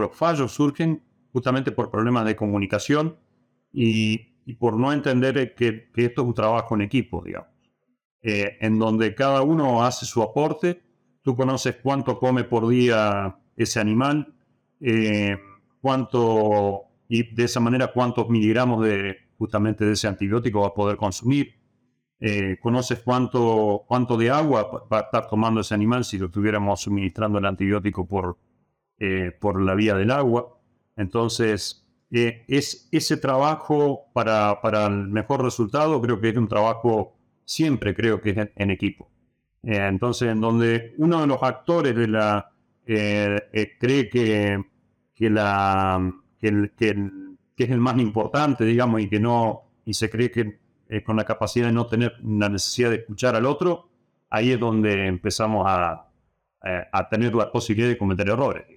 los fallos surgen justamente por problemas de comunicación y, por no entender que, esto es un trabajo en equipo, digamos, eh, en donde cada uno hace su aporte, tú conoces cuánto come por día ese animal, eh, cuánto, y de esa manera cuántos miligramos de justamente de ese antibiótico va a poder consumir, eh, conoces cuánto, cuánto de agua va a estar tomando ese animal si lo estuviéramos suministrando el antibiótico por, por la vía del agua. Entonces, eh, es ese trabajo para, para, el mejor resultado, creo que es un trabajo siempre, creo que es en, equipo. Eh, entonces, en donde uno de los actores de la eh, cree que, que, la, que, es el más importante, digamos, y que no, y se cree que con la capacidad de no tener la necesidad de escuchar al otro, ahí es donde empezamos a, a tener la posibilidad de cometer errores.